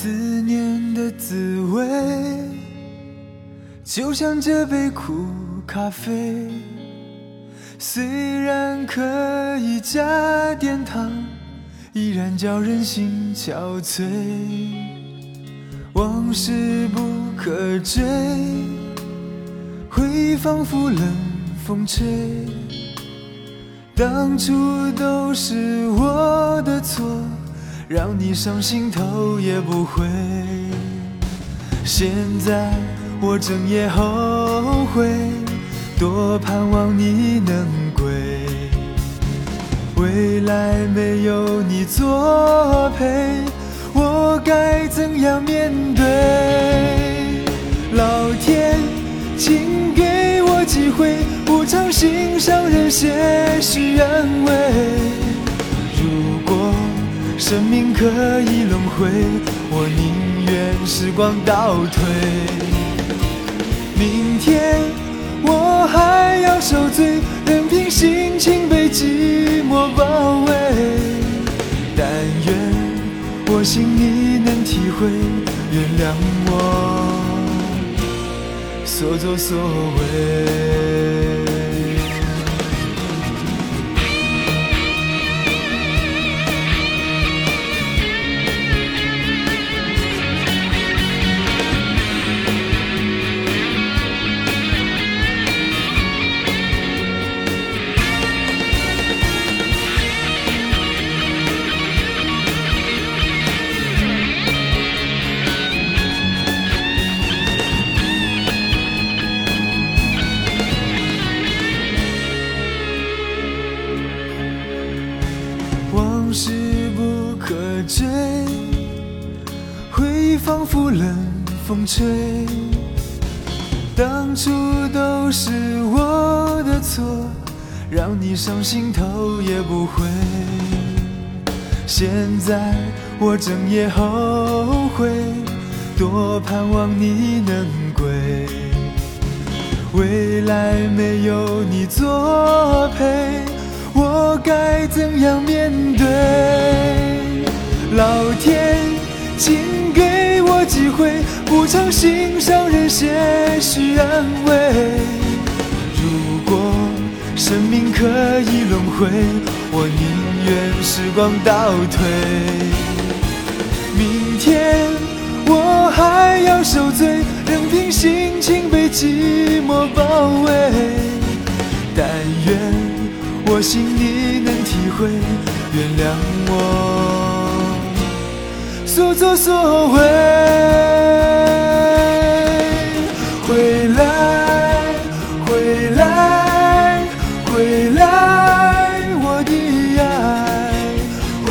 思念的滋味，就像这杯苦咖啡，虽然可以加点糖，依然叫人心憔悴。往事不可追，回忆仿佛冷风吹，当初都是我的错。让你伤心头也不回。现在我整夜后悔，多盼望你能归。未来没有你作陪，我该怎样面对？老天，请给我机会，补偿心上人些许安慰。生命可以轮回，我宁愿时光倒退。明天我还要受罪，任凭心情被寂寞包围。但愿我心你能体会，原谅我所作所为。往事不可追，回忆仿佛冷风吹，当初都是我的错，让你伤心头也不回。现在我整夜后悔，多盼望你能归。未来没有你作陪，我该怎样面对？老天，请给我机会，补偿心上人些许安慰。如果生命可以轮回，我宁愿时光倒退。明天我还要受罪，请你能体会原谅我。所作所为回来回来回来我的爱回